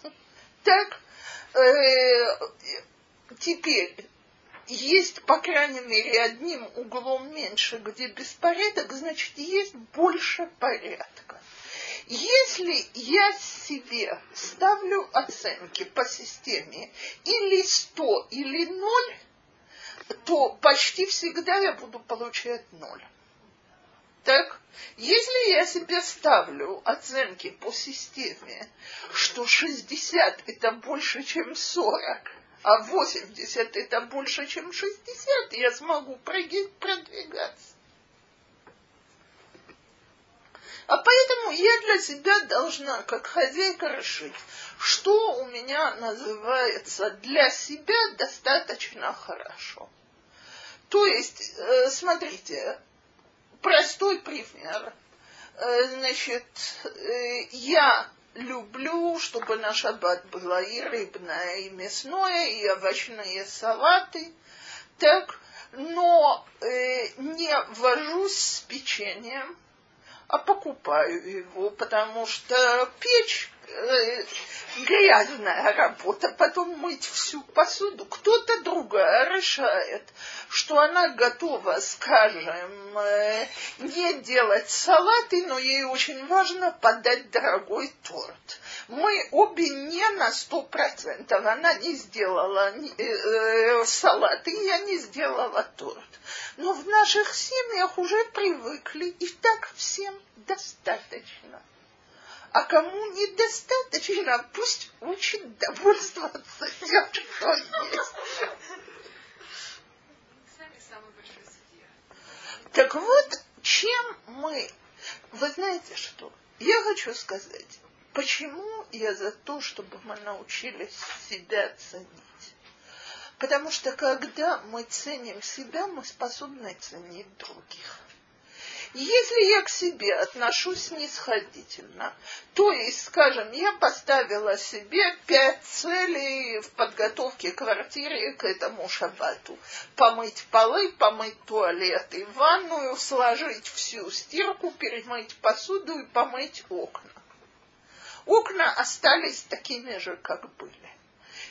Так? Э, теперь есть, по крайней мере, одним углом меньше, где беспорядок, значит, есть больше порядка. Если я себе ставлю оценки по системе или 100, или 0, то почти всегда я буду получать 0. Так, если я себе ставлю оценки по системе, что 60 это больше, чем 40, а 80 это больше, чем 60, я смогу продвигаться. А поэтому я для себя должна, как хозяйка, решить, что у меня называется для себя достаточно хорошо. То есть, э, смотрите, простой пример. Э, значит, э, я люблю, чтобы на шаббат было и рыбное, и мясное, и овощные салаты. Так, но э, не вожусь с печеньем, а покупаю его, потому что печь грязная работа, потом мыть всю посуду. Кто-то другая решает, что она готова, скажем, э, не делать салаты, но ей очень важно подать дорогой торт. Мы обе не на сто процентов. Она не сделала э, э, салаты, я не сделала торт. Но в наших семьях уже привыкли, и так всем достаточно. А кому недостаточно, пусть учит довольствоваться тем, что есть. Так вот, чем мы... Вы знаете что? Я хочу сказать, почему я за то, чтобы мы научились себя ценить. Потому что когда мы ценим себя, мы способны ценить других. Если я к себе отношусь снисходительно, то есть, скажем, я поставила себе пять целей в подготовке квартиры к этому шабату. Помыть полы, помыть туалеты, ванную, сложить всю стирку, перемыть посуду и помыть окна. Окна остались такими же, как были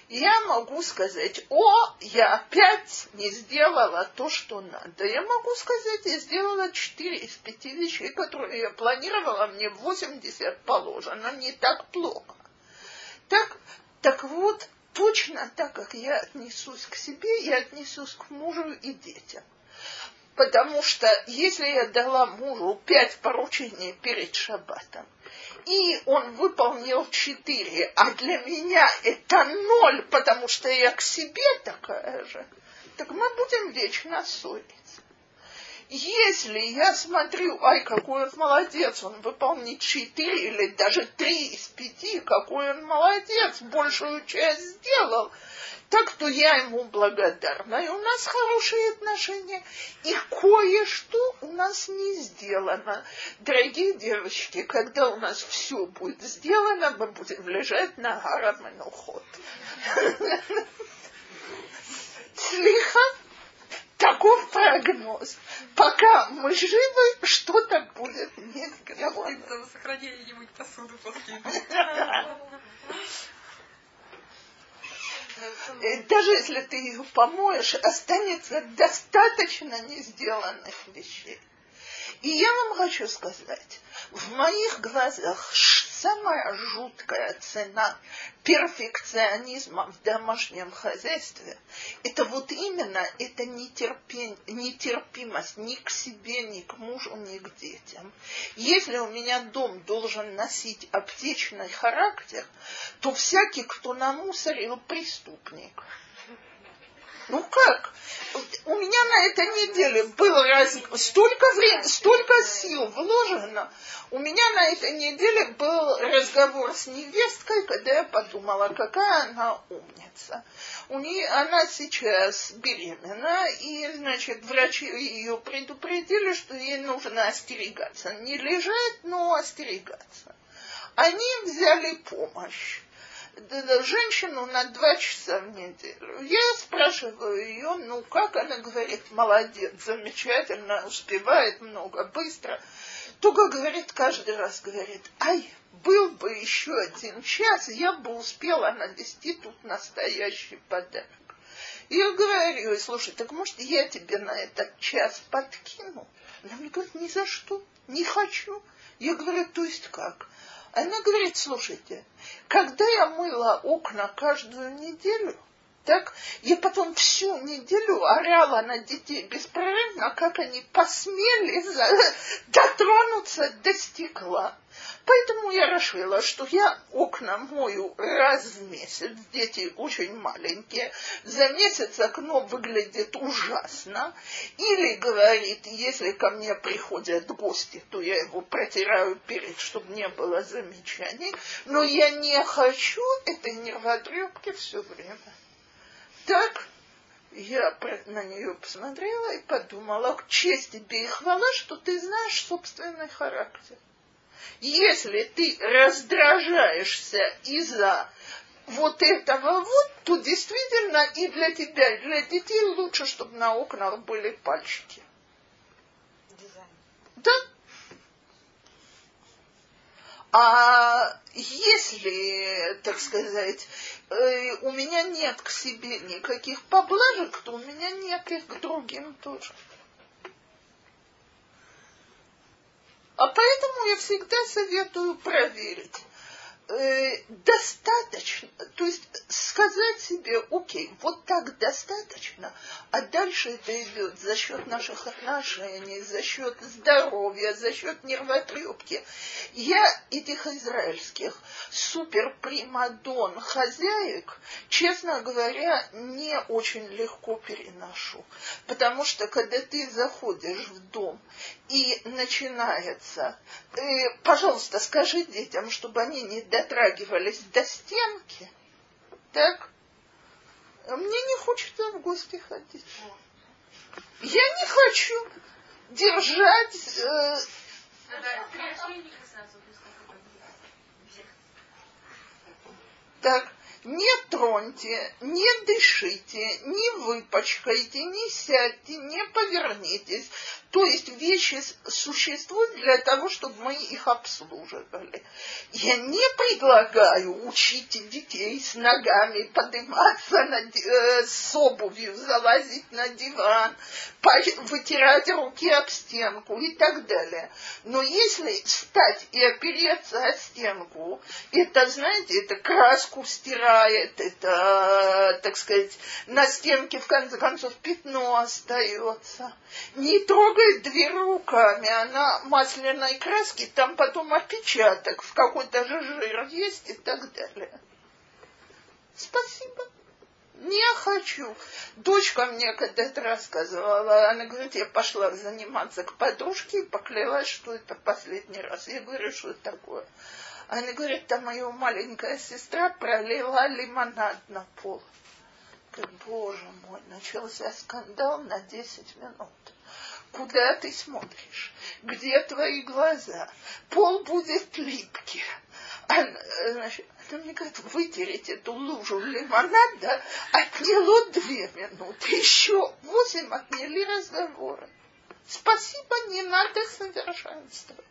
я могу сказать, о, я опять не сделала то, что надо. Я могу сказать, я сделала 4 из 5 вещей, которые я планировала, мне 80 положено, не так плохо. Так, так вот, точно так, как я отнесусь к себе, я отнесусь к мужу и детям. Потому что если я дала мужу пять поручений перед шаббатом, и он выполнил четыре, а для меня это ноль, потому что я к себе такая же, так мы будем вечно ссориться. Если я смотрю, ай, какой он молодец, он выполнит четыре или даже три из пяти, какой он молодец, большую часть сделал – так то я ему благодарна, и у нас хорошие отношения. И кое-что у нас не сделано. Дорогие девочки, когда у нас все будет сделано, мы будем лежать на Гараманухот. Слиха, таков прогноз. Пока мы живы, что-то будет не посуду после даже если ты ее помоешь, останется достаточно не сделанных вещей. И я вам хочу сказать, в моих глазах самая жуткая цена перфекционизма в домашнем хозяйстве – это вот именно эта нетерпимость ни к себе, ни к мужу, ни к детям. Если у меня дом должен носить аптечный характер, то всякий, кто намусорил, преступник – ну как? У меня на этой неделе было раз... столько времени, столько сил вложено. У меня на этой неделе был разговор с невесткой, когда я подумала, какая она умница. У нее, она сейчас беременна, и, значит, врачи ее предупредили, что ей нужно остерегаться. Не лежать, но остерегаться. Они взяли помощь женщину на два часа в неделю. Я спрашиваю ее, ну как она говорит, молодец, замечательно, успевает много, быстро. Туга говорит, каждый раз говорит, ай, был бы еще один час, я бы успела навести тут настоящий подарок. Я говорю, слушай, так может я тебе на этот час подкину? Она мне говорит, ни за что, не хочу. Я говорю, то есть как? Она говорит, слушайте, когда я мыла окна каждую неделю, так, я потом всю неделю орала на детей беспрерывно, как они посмели дотронуться до стекла. Поэтому я решила, что я окна мою раз в месяц. Дети очень маленькие. За месяц окно выглядит ужасно. Или говорит, если ко мне приходят гости, то я его протираю перед, чтобы не было замечаний. Но я не хочу этой нервотрепки все время. Так я на нее посмотрела и подумала, честь тебе и хвала, что ты знаешь собственный характер. Если ты раздражаешься из-за вот этого вот, то действительно и для тебя, и для детей лучше, чтобы на окнах были пальчики. Дизайн. Да. А если, так сказать, э, у меня нет к себе никаких поблажек, то у меня нет их к другим тоже. А поэтому я всегда советую проверить. Э, достаточно, то есть сказать себе, окей, вот так достаточно, а дальше это идет за счет наших отношений, за счет здоровья, за счет нервотрепки. Я этих израильских супер примадон хозяек, честно говоря, не очень легко переношу. Потому что когда ты заходишь в дом и начинается, э, пожалуйста, скажи детям, чтобы они не дотрагивались до стенки, так? Мне не хочется в гости ходить. Я не хочу. держать... Э, так, не троньте, не дышите, не выпачкайте, не сядьте, не повернитесь. То есть вещи существуют для того, чтобы мы их обслуживали. Я не предлагаю учить детей с ногами подниматься на, э, с обувью, залазить на диван, вытирать руки об стенку и так далее. Но если встать и опереться о стенку, это, знаете, это краску стирает, это, так сказать, на стенке в конце концов пятно остается. Не трогает дверь руками, она масляной краски, там потом опечаток, в какой-то же жир есть и так далее. Спасибо. Не хочу. Дочка мне когда-то рассказывала, она говорит, я пошла заниматься к подружке и поклялась, что это последний раз. Я говорю, что это такое? Она говорит, там моя маленькая сестра пролила лимонад на пол. Говорит, боже мой, начался скандал на 10 минут. Куда ты смотришь? Где твои глаза? Пол будет липкий. Она, значит, мне говорит, вытереть эту лужу лимонада отняло две минуты. Еще восемь отняли разговоры. Спасибо, не надо совершенствовать.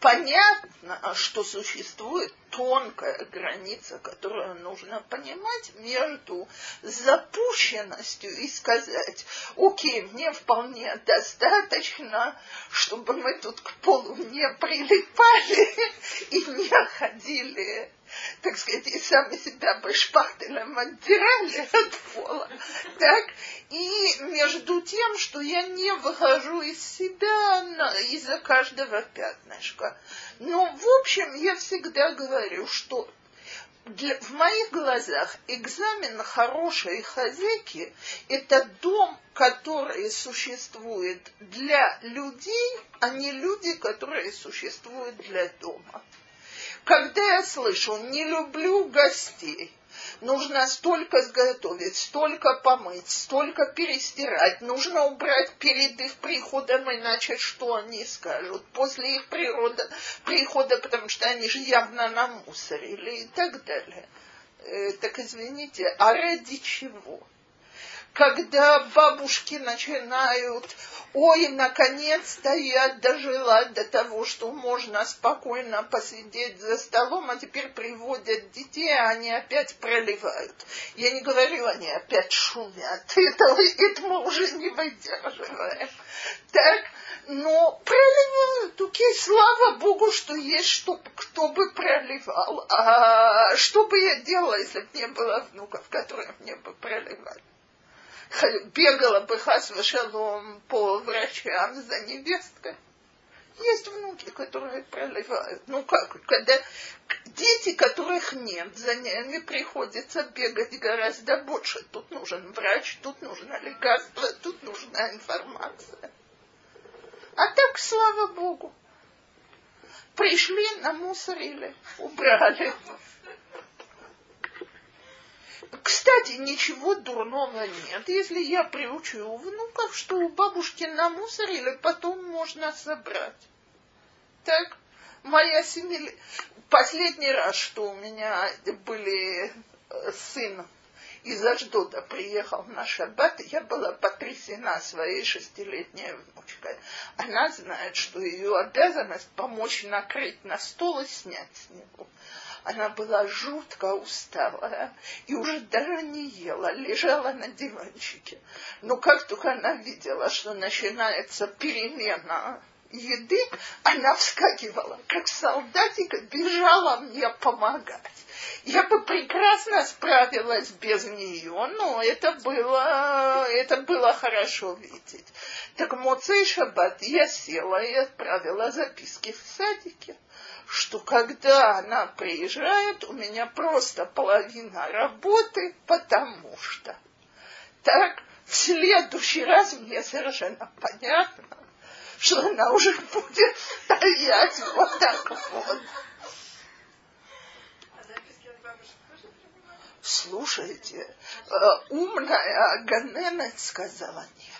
Понятно, что существует тонкая граница, которую нужно понимать между запущенностью и сказать, окей, мне вполне достаточно, чтобы мы тут к полу не прилипали и не ходили так сказать, и сами себя бы шпахтелем отдирали от пола, так, и между тем, что я не выхожу из себя из-за каждого пятнышка. Но, в общем, я всегда говорю, что для, в моих глазах экзамен хорошей хозяйки – это дом, который существует для людей, а не люди, которые существуют для дома. Когда я слышу, не люблю гостей, нужно столько сготовить, столько помыть, столько перестирать, нужно убрать перед их приходом, иначе что они скажут? После их природа, прихода, потому что они же явно намусорили и так далее. Э, так извините, а ради чего? Когда бабушки начинают, ой, наконец-то я дожила до того, что можно спокойно посидеть за столом, а теперь приводят детей, а они опять проливают. Я не говорю, они опять шумят. Это, это мы уже не выдерживаем. Так, но проливают. Окей, слава Богу, что есть что, кто бы проливал. А что бы я делала, если бы не было внуков, которые мне бы проливали? бегала бы хас шалом по врачам за невесткой. Есть внуки, которые проливают. Ну как, когда дети, которых нет, за ними приходится бегать гораздо больше. Тут нужен врач, тут нужно лекарство, тут нужна информация. А так, слава Богу, пришли, намусорили, убрали. Кстати, ничего дурного нет, если я приучу внуков, что у бабушки намусорили, потом можно собрать. Так, моя семья... Последний раз, что у меня были э, сын из Аждода приехал на шаббат, я была потрясена своей шестилетней внучкой. Она знает, что ее обязанность помочь накрыть на стол и снять с него. Она была жутко усталая и уже даже не ела, лежала на диванчике. Но как только она видела, что начинается перемена еды, она вскакивала, как солдатик, бежала мне помогать. Я бы прекрасно справилась без нее, но это было, это было хорошо видеть. Так Моцей Шаббат я села и отправила записки в садике что когда она приезжает, у меня просто половина работы, потому что. Так, в следующий раз мне совершенно понятно, что она уже будет стоять вот так вот. слушайте, э, умная Ганена сказала, нет,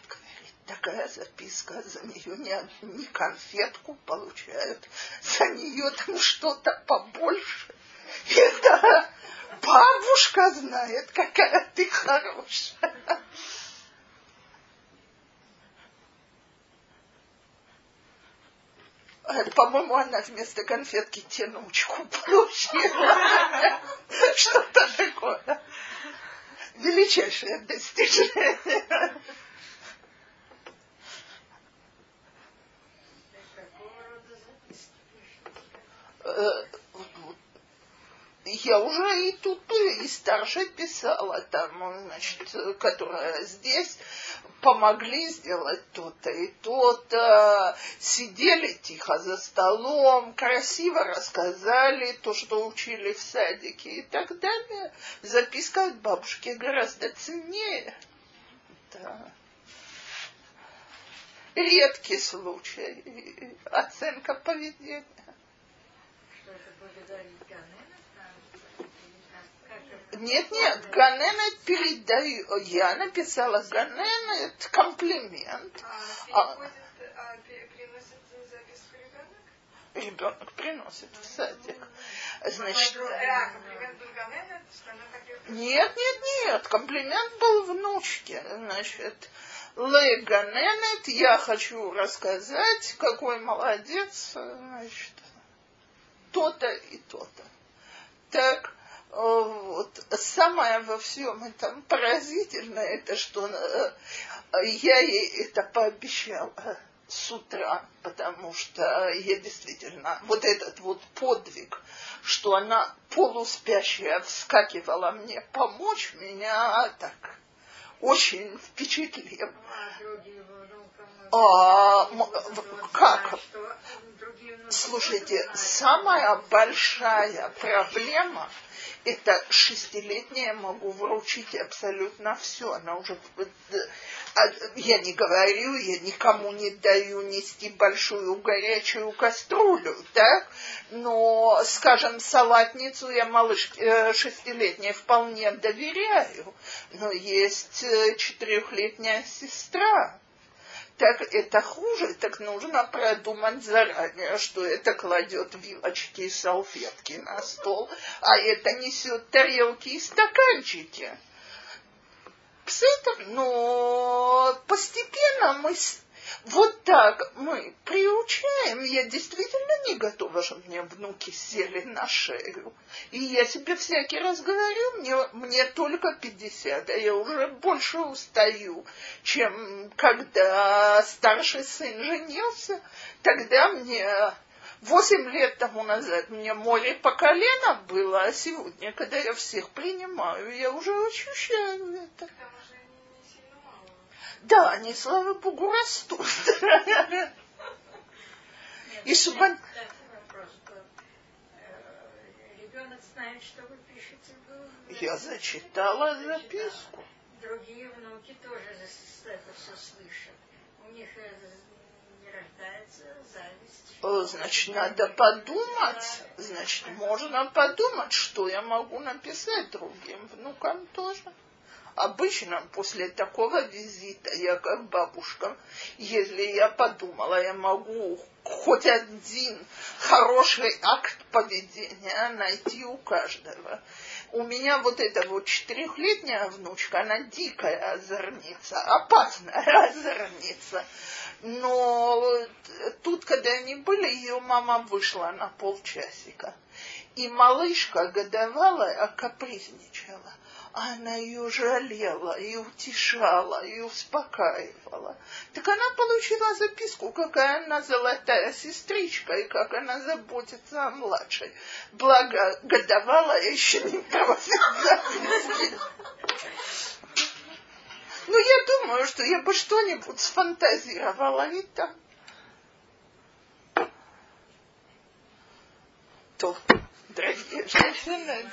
такая записка, за нее не, не конфетку получают, за нее там что-то побольше. Это бабушка знает, какая ты хорошая. По-моему, она вместо конфетки тянучку получила. Что-то такое. Величайшее достижение. Я уже и тут, и старше писала, там, значит, которая здесь, помогли сделать то-то и то-то, сидели тихо за столом, красиво рассказали то, что учили в садике и так далее. Записка от бабушки гораздо ценнее. Да. Редкий случай. Оценка поведения. Это нет, нет, Ганенет передаю. Я написала Ганенет комплимент. А, а, а приносит записку ребенок? Ребенок приносит в садик. Значит, а, комплимент был Ганенет, что она так нет, нет, нет, комплимент был внучке. Значит, Ле Ганенет, я хочу рассказать, какой молодец, значит, то-то и то-то. Так, вот. Самое во всем этом поразительное, это что э, я ей это пообещала с утра, потому что я действительно, вот этот вот подвиг, что она полуспящая вскакивала мне помочь, меня так очень впечатлил. А, как? Слушайте, самая большая проблема – это шестилетняя могу вручить абсолютно все. Она уже а, я не говорю, я никому не даю нести большую горячую кастрюлю, так? Но, скажем, салатницу я малышке э, шестилетней вполне доверяю. Но есть э, четырехлетняя сестра, так это хуже, так нужно продумать заранее, что это кладет вилочки и салфетки на стол, а это несет тарелки и стаканчики. Пситом, но постепенно мы вот так мы приучаем. Я действительно не готова, чтобы мне внуки сели на шею. И я себе всякий раз говорю, мне, мне только 50, а я уже больше устаю, чем когда старший сын женился. Тогда мне Восемь лет тому назад мне море по колено было, а сегодня, когда я всех принимаю, я уже ощущаю это. Да, они, слава богу, растут. И чтобы... Э, ребенок знает, что вы пишете. Я зачитала записку. Другие внуки тоже это все слышат. У них э, не рождается зависть. Значит, надо подумать. Значит, можно подумать, что я могу написать другим внукам тоже. Обычно после такого визита я как бабушка, если я подумала, я могу хоть один хороший акт поведения найти у каждого. У меня вот эта вот четырехлетняя внучка, она дикая озорница, опасная озорница. Но тут, когда они были, ее мама вышла на полчасика. И малышка годовалая капризничала она ее жалела и утешала, и успокаивала. Так она получила записку, какая она золотая сестричка, и как она заботится о младшей. Благо, годовала еще не записки. Ну, я думаю, что я бы что-нибудь сфантазировала и так. То, дорогие женщины.